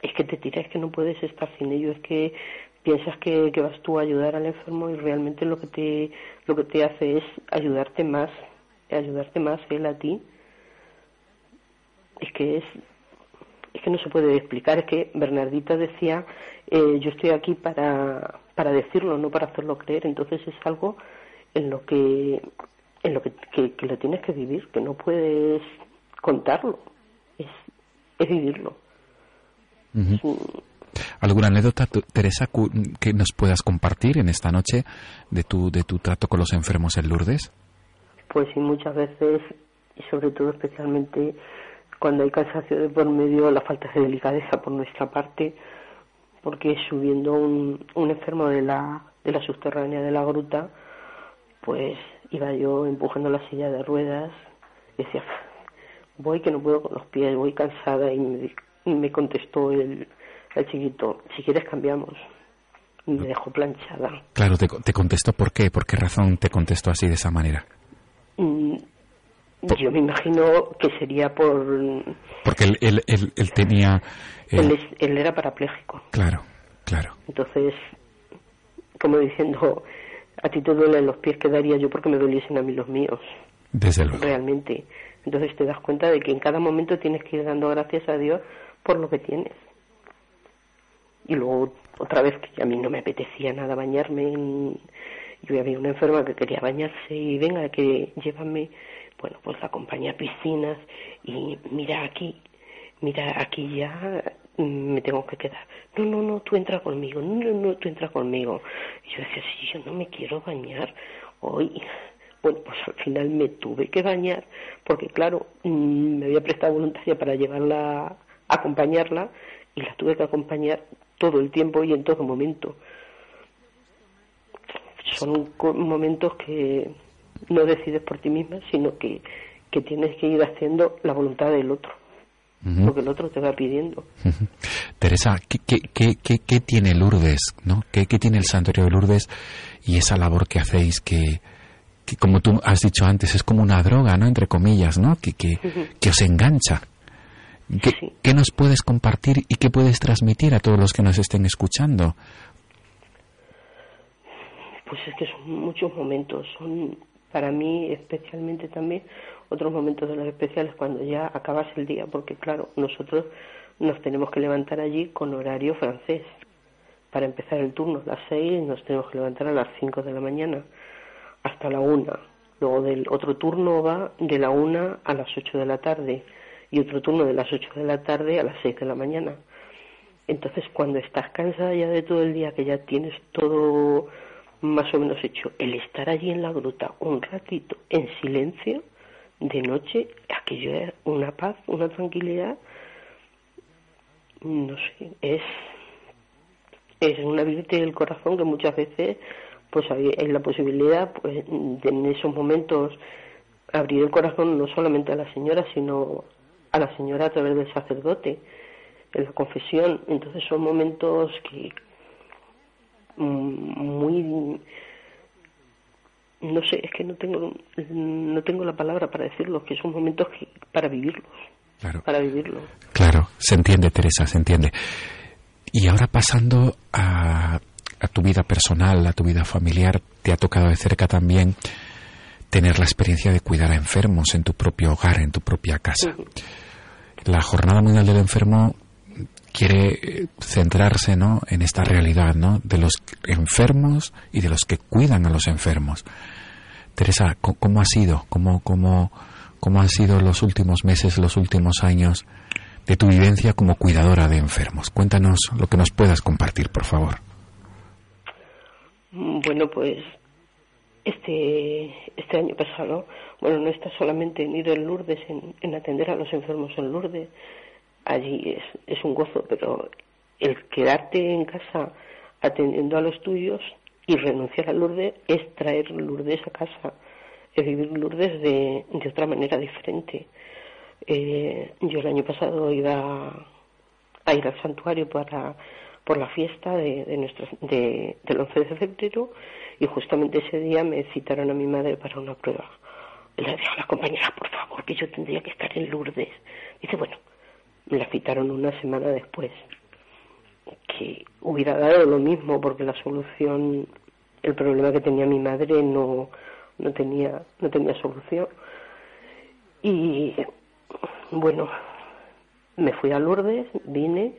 es que te tiras, es que no puedes estar sin ello, es que piensas que, que, vas tú a ayudar al enfermo y realmente lo que te lo que te hace es ayudarte más ayudarte más él a ti es que es es que no se puede explicar, es que Bernardita decía, eh, yo estoy aquí para, para decirlo, no para hacerlo creer, entonces es algo en lo que en lo que, que, lo tienes que vivir, que no puedes contarlo, es, es vivirlo. ¿Alguna anécdota, Teresa, que nos puedas compartir en esta noche de tu, de tu trato con los enfermos en Lourdes? Pues sí, muchas veces, y sobre todo especialmente cuando hay cansancio de por medio, la falta de delicadeza por nuestra parte, porque subiendo un, un enfermo de la, de la subterránea de la gruta, pues iba yo empujando la silla de ruedas y decía, voy que no puedo con los pies, voy cansada y me, y me contestó el, el chiquito, si quieres cambiamos. Y me dejó planchada. Claro, te, te contestó por qué, por qué razón te contestó así de esa manera. Yo me imagino que sería por... Porque él, él, él, él tenía... eh, Él, es- él era parapléjico. Claro, claro. Entonces, como diciendo, a ti te duelen los pies, ¿qué daría yo porque me doliesen a mí los míos? Desde luego. Realmente. Entonces te das cuenta de que en cada momento tienes que ir dando gracias a Dios por lo que tienes. Y luego, otra vez, que a mí no me apetecía nada bañarme. en- Yo había una enferma que quería bañarse y venga, que llévame. Bueno, pues la acompañé a piscinas y mira aquí, mira aquí ya me tengo que quedar. No, no, no, tú entra conmigo, no, no, no, tú entra conmigo. Y yo decía, sí, yo no me quiero bañar hoy. Bueno, pues al final me tuve que bañar porque, claro, mm, me había prestado voluntaria para llevarla, acompañarla y la tuve que acompañar todo el tiempo y en todo momento. Son momentos que no decides por ti misma, sino que, que tienes que ir haciendo la voluntad del otro, lo que el otro te va pidiendo. Teresa, ¿qué, qué, qué, qué, tiene Lourdes? ¿no? ¿Qué, ¿Qué tiene el Santuario de Lourdes y esa labor que hacéis que, que, como tú has dicho antes, es como una droga, ¿no? Entre comillas, ¿no? Que, que, que os engancha. ¿Qué, Sí. ¿Qué nos puedes compartir y qué puedes transmitir a todos los que nos estén escuchando? Pues es que son muchos momentos, son para mí especialmente también otros momentos de los especiales cuando ya acabas el día, porque claro, nosotros nos tenemos que levantar allí con horario francés. Para empezar el turno a las seis nos tenemos que levantar a las cinco de la mañana hasta la una. Luego del otro turno va de la una a las ocho de la tarde y otro turno de las ocho de la tarde a las seis de la mañana. Entonces, cuando estás cansada ya de todo el día, que ya tienes todo más o menos hecho, el estar allí en la gruta un ratito en silencio, de noche, aquello es una paz, una tranquilidad, no sé, es, es un abrirte el corazón que muchas veces pues hay, hay la posibilidad pues de en esos momentos abrir el corazón no solamente a la señora, sino a la señora a través del sacerdote en la confesión. Entonces son momentos que muy no sé, es que no tengo no tengo la palabra para decirlo, que son momentos que para vivirlos, Claro. para vivirlos. Claro, se entiende, Teresa, se entiende. Y ahora pasando a, a tu vida personal, a tu vida familiar, te ha tocado de cerca también tener la experiencia de cuidar a enfermos en tu propio hogar, en tu propia casa. La Jornada Mundial del Enfermo quiere eh, centrarse ¿no? en esta realidad ¿no? de los enfermos y de los que cuidan a los enfermos. Teresa, ¿cómo ha sido? ¿Cómo, cómo, cómo han sido los últimos meses, los últimos años de tu vivencia como cuidadora de enfermos? Cuéntanos lo que nos puedas compartir, por favor. Mm, Bueno, pues este este año pasado, bueno, no está solamente en ir en Lourdes, en, en atender a los enfermos en Lourdes, allí es, es un gozo, pero el quedarte en casa atendiendo a los tuyos y renunciar a Lourdes es traer Lourdes a casa, es vivir Lourdes de, de otra manera diferente. Eh, yo el año pasado iba a ir al santuario para por la fiesta de, de de, del 11 de febrero y justamente ese día me citaron a mi madre para una prueba. Le dije a la compañera, por favor, que yo tendría que estar en Lourdes. Dice, bueno, me la citaron una semana después. Que hubiera dado lo mismo porque la solución, el problema que tenía mi madre no, no tenía, no tenía solución. Y bueno, me fui a Lourdes, vine,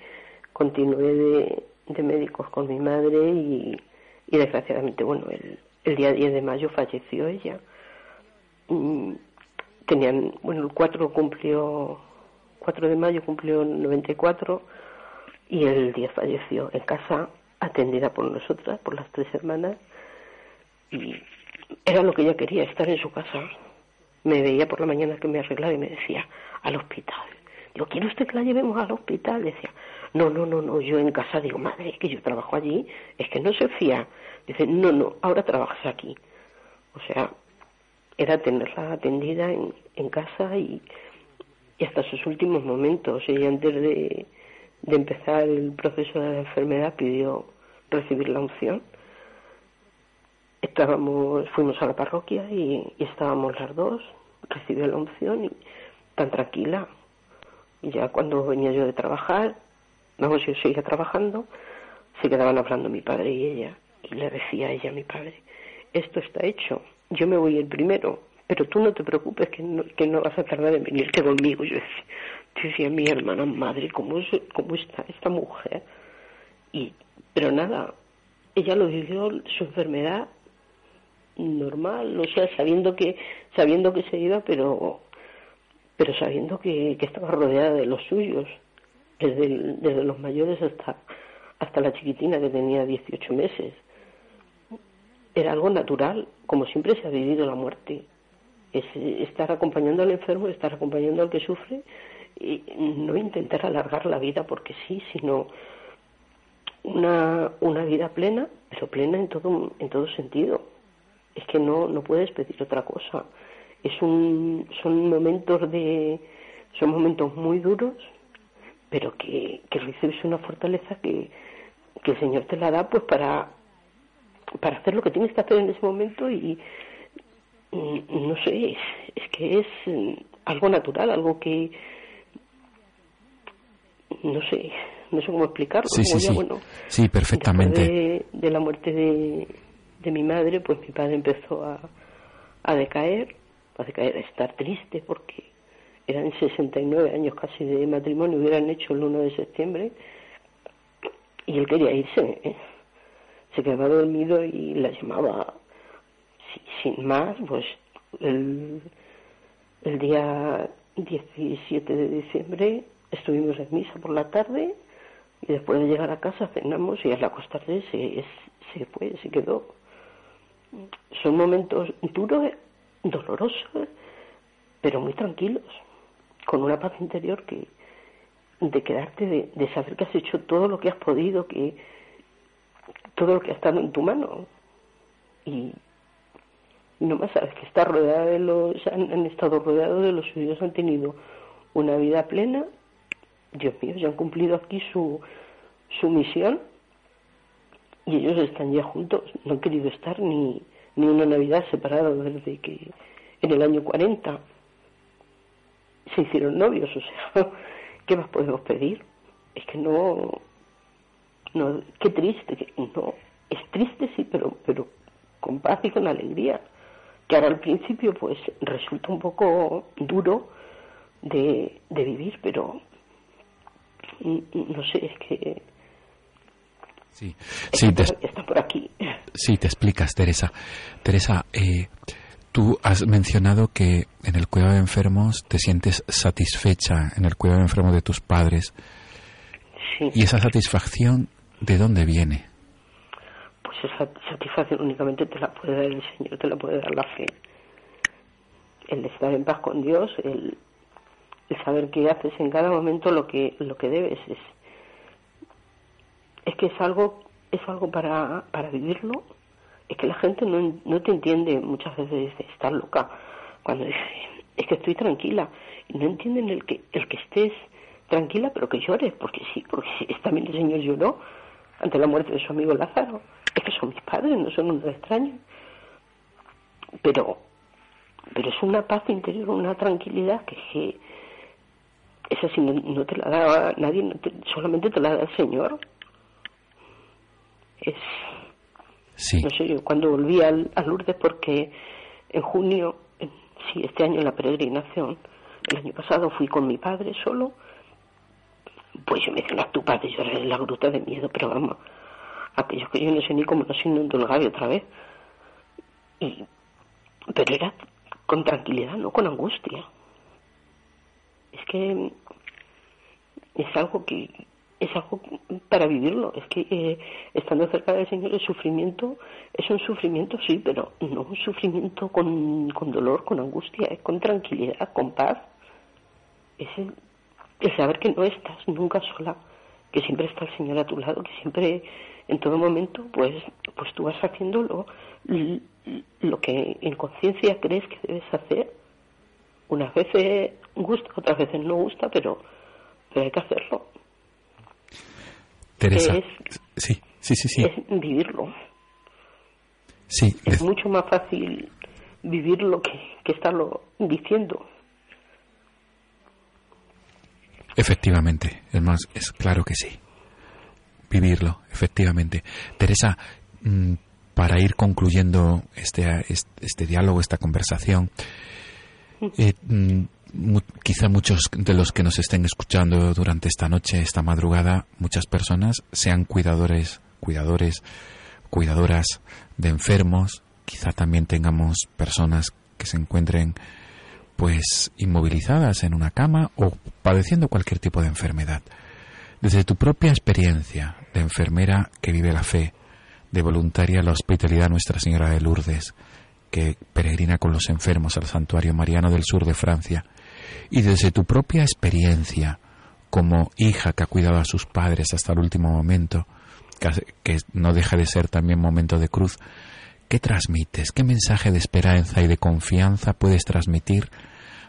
continué de, de médicos con mi madre y, y desgraciadamente, bueno, el, el día 10 de mayo falleció ella. Mm, Tenían, bueno, el 4 cumplió, 4 de mayo cumplió 94 y el día falleció en casa, atendida por nosotras, por las tres hermanas, y era lo que ella quería, estar en su casa. Me veía por la mañana que me arreglaba y me decía, al hospital. Digo, ¿quiere usted que la llevemos al hospital? Decía, no, no, no, no, yo en casa digo, madre, es que yo trabajo allí, es que no se fía. Dice, no, no, ahora trabajas aquí. O sea, era tenerla atendida en, en casa y, y hasta sus últimos momentos. Ella antes de, de empezar el proceso de la enfermedad pidió recibir la unción. Estábamos, fuimos a la parroquia y, y estábamos las dos, recibió la unción y tan tranquila. Y ya cuando venía yo de trabajar, vamos, yo seguía trabajando, se quedaban hablando mi padre y ella. Y le decía a ella mi padre, esto está hecho, yo me voy el primero, pero tú no te preocupes que no, que no vas a tardar en venirte conmigo. Yo decía, yo decía mi hermana, madre, ¿cómo, ¿cómo está esta mujer? Y, pero nada, ella lo vivió, su enfermedad normal, o sea, sabiendo que, sabiendo que se iba, pero, pero sabiendo que, que estaba rodeada de los suyos, desde, el- desde los mayores hasta, hasta la chiquitina que tenía 18 meses. Era algo natural, como siempre se ha vivido la muerte. Es estar acompañando al enfermo, estar acompañando al que sufre y no intentar alargar la vida porque sí, sino una, una vida plena, pero plena en todo, en todo sentido. Es que no, no puedes pedir otra cosa. Es un, son momentos de, son momentos muy duros, pero que, que recibes una fortaleza que, que el Señor te la da pues para, para hacer lo que tienes que hacer en ese momento y no sé, es, que es mm, algo natural, algo que no sé, no sé cómo explicarlo. Sí, sí, ya, sí. bueno, Sí, perfectamente. Después de, de la muerte de, de mi madre, pues mi padre empezó a, a decaer, a decaer, a estar triste porque eran 69 años casi de matrimonio, hubieran hecho el 1 de septiembre y él quería irse. ¿eh? Se quedaba dormido y la llamaba sin más, pues el, el día 17 de diciembre estuvimos en misa por la tarde y después de llegar a casa cenamos y al acostarse se, se fue, se quedó. Son momentos duros, dolorosos, pero muy tranquilos, con una paz interior que de quedarte, de, de saber que has hecho todo lo que has podido, que todo lo que ha estado en tu mano. Y, no más sabes que está rodeada de los, han, han estado rodeados de los suyos, han tenido una vida plena, Dios mío, ya han cumplido aquí su, su misión. Y ellos están ya juntos, no han querido estar ni, ni una Navidad separados desde que en el año 40 se hicieron novios, o sea, ¿qué más podemos pedir? Es que no, no, qué triste, que no, es triste sí, pero, pero con paz y con alegría, que ahora al principio pues resulta un poco duro de, de vivir, pero mm, no sé, es que Sí, sí, te, está, está por aquí. sí, te explicas, Teresa. Teresa, eh, tú has mencionado que en el cuidado de enfermos te sientes satisfecha en el cuidado de enfermos de tus padres. Sí. ¿Y esa satisfacción de dónde viene? Esa satisfacción únicamente te la puede dar el Señor, te la puede dar la fe. El estar en paz con Dios, el, saber que haces en cada momento lo que lo que debes es es que es algo es algo para, para vivirlo. Es que la gente no, no te entiende muchas veces dice estás loca cuando dice es que estoy tranquila no entienden el que el que estés tranquila pero que llores porque sí porque sí, también el Señor lloró ante la muerte de su amigo Lázaro. Es que son mis padres no son unos extraños. Pero pero es una paz interior una tranquilidad que, que esa sí no, no te la da nadie no te- solamente te la da el Señor. Es Sí, no sé yo cuando volví al, a Lourdes porque en junio en- sí este año en la peregrinación el año pasado fui con mi padre solo pues yo me hice una tupa de llorar en la gruta de miedo pero vamos aquello que yo no sé ni cómo nos inundó el Gavi otra vez y pero era con tranquilidad no con angustia es que es algo que es algo para vivirlo. Es que eh, estando cerca del Señor el sufrimiento es un sufrimiento, sí, pero no un sufrimiento con, con dolor, con angustia, es con tranquilidad, con paz. Es el, el saber que no estás nunca sola, que siempre está el Señor a tu lado, que siempre en todo momento pues pues tú vas haciendo lo, lo que en conciencia crees que debes hacer. Unas veces gusta, otras veces no gusta, pero, pero hay que hacerlo. Teresa. Es, sí, sí, sí, sí. es vivirlo. Sí, Es de- mucho más fácil vivirlo que, que estarlo diciendo. Efectivamente. Es más, es claro que sí. Vivirlo, efectivamente. Teresa, mm, para ir concluyendo este, este, diálogo, esta conversación, eh, mm, quizá muchos de los que nos estén escuchando durante esta noche, esta madrugada, muchas personas sean cuidadores, cuidadores, cuidadoras de enfermos, quizá también tengamos personas que se encuentren pues inmovilizadas en una cama o padeciendo cualquier tipo de enfermedad. Desde tu propia experiencia de enfermera que vive la fe, de voluntaria la hospitalidad Nuestra Señora de Lourdes, que peregrina con los enfermos al santuario mariano del sur de Francia, y desde tu propia experiencia como hija que ha cuidado a sus padres hasta el último momento, que, no deja de ser también momento de cruz, ¿qué transmites? ¿Qué mensaje de esperanza y de confianza puedes transmitir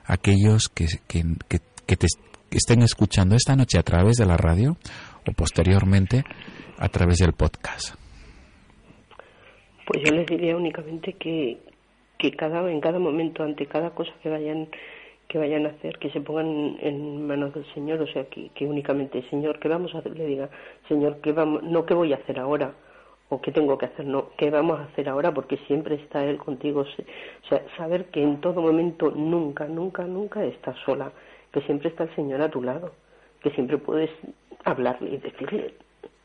a aquellos que, que, que- te estén escuchando esta noche a través de la radio o posteriormente a través del podcast? Pues yo les diría únicamente que, que cada, en cada momento, ante cada cosa que vayan que vayan a hacer, que se pongan en manos del Señor, o sea, que, que únicamente, Señor, ¿qué vamos a hacer? Le diga, Señor, ¿qué vamos, no qué voy a hacer ahora, o qué tengo que hacer, no, qué vamos a hacer ahora, porque siempre está Él contigo. O sea, saber que en todo momento, nunca, nunca, nunca estás sola, que siempre está el Señor a tu lado, que siempre puedes hablarle y decirle,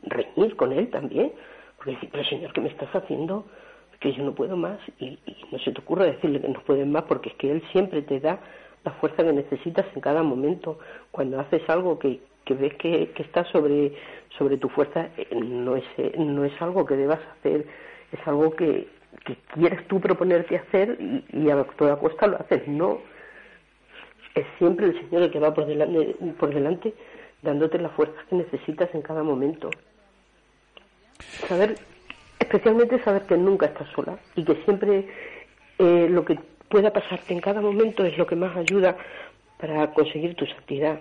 reñir con Él también, porque decir, pero Señor, ¿qué me estás haciendo? Que yo no puedo más, y, y no se te ocurra decirle que no puedes más, porque es que Él siempre te da la fuerza que necesitas en cada momento. Cuando haces algo que, que ves que, que está sobre, sobre tu fuerza, eh, no es, eh, no es algo que debas hacer, es algo que, que quieres tú proponerte hacer y, y a toda costa lo haces. No, es siempre el Señor el que va por delante, por delante dándote las fuerzas que necesitas en cada momento. Saber, especialmente saber que nunca estás sola y que siempre eh, lo que pueda pasarte en cada momento es lo que más ayuda para conseguir tu santidad,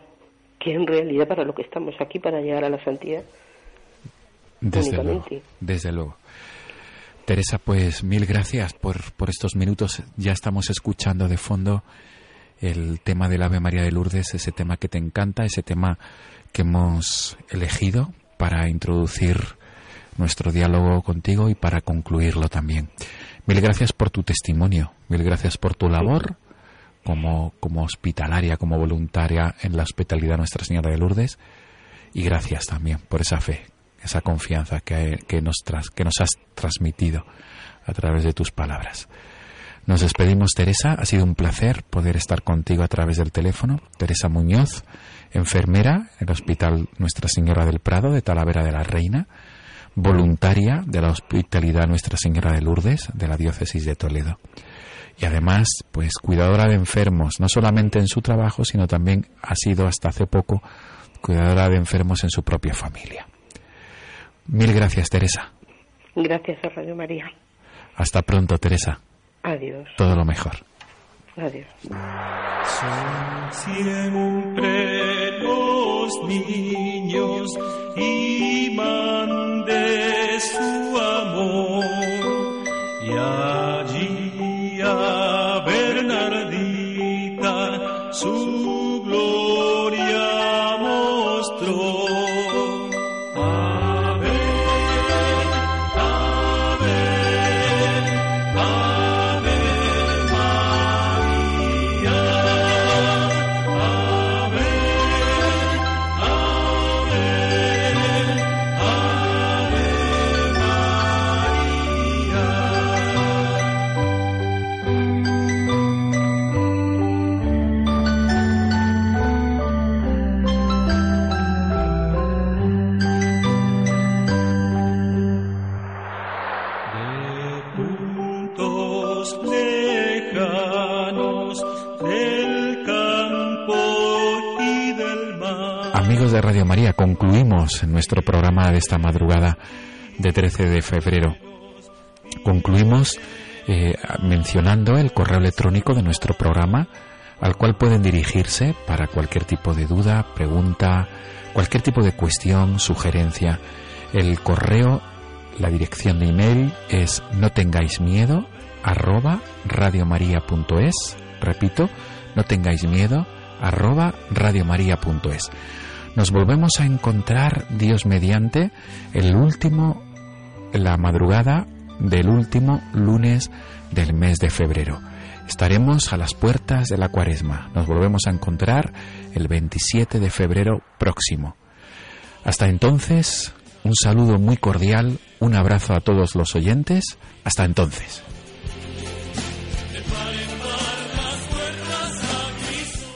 que en realidad para lo que estamos aquí, para llegar a la santidad. Desde luego, Únicamente. desde luego. Teresa, pues mil gracias por, por estos minutos. Ya estamos escuchando de fondo el tema del Ave María de Lourdes, ese tema que te encanta, ese tema que hemos elegido para introducir nuestro diálogo contigo y para concluirlo también. Mil gracias por tu testimonio, mil gracias por tu labor como, como hospitalaria, como voluntaria en la hospitalidad Nuestra Señora de Lourdes y gracias también por esa fe, esa confianza que, que nos, tras- que nos has transmitido a través de tus palabras. Nos despedimos, Teresa. Ha sido un placer poder estar contigo a través del teléfono. Teresa Muñoz, enfermera en el Hospital Nuestra Señora del Prado de Talavera de la Reina, voluntaria de la Hospitalidad Nuestra Señora de Lourdes de la Diócesis de Toledo. Y además, pues cuidadora de enfermos, no solamente en su trabajo, sino también ha sido hasta hace poco cuidadora de enfermos en su propia familia. Mil gracias, Teresa. Gracias a Radio María. Hasta pronto, Teresa. Adiós. Todo lo mejor. Adiós. siempre los niños iban concluimos nuestro programa de esta madrugada de 13 de febrero. Concluimos eh, mencionando el correo electrónico de nuestro programa al cual pueden dirigirse para cualquier tipo de duda, pregunta, cualquier tipo de cuestión, sugerencia. El correo, la dirección de email es no tengáis miedo arroba radiomaria.es. Repito, no tengáis miedo arroba radiomaria.es. Nos volvemos a encontrar, Dios mediante, el último, la madrugada del último lunes del mes de febrero. Estaremos a las puertas de la cuaresma. Nos volvemos a encontrar el 27 de febrero próximo. Hasta entonces, un saludo muy cordial, un abrazo a todos los oyentes. Hasta entonces.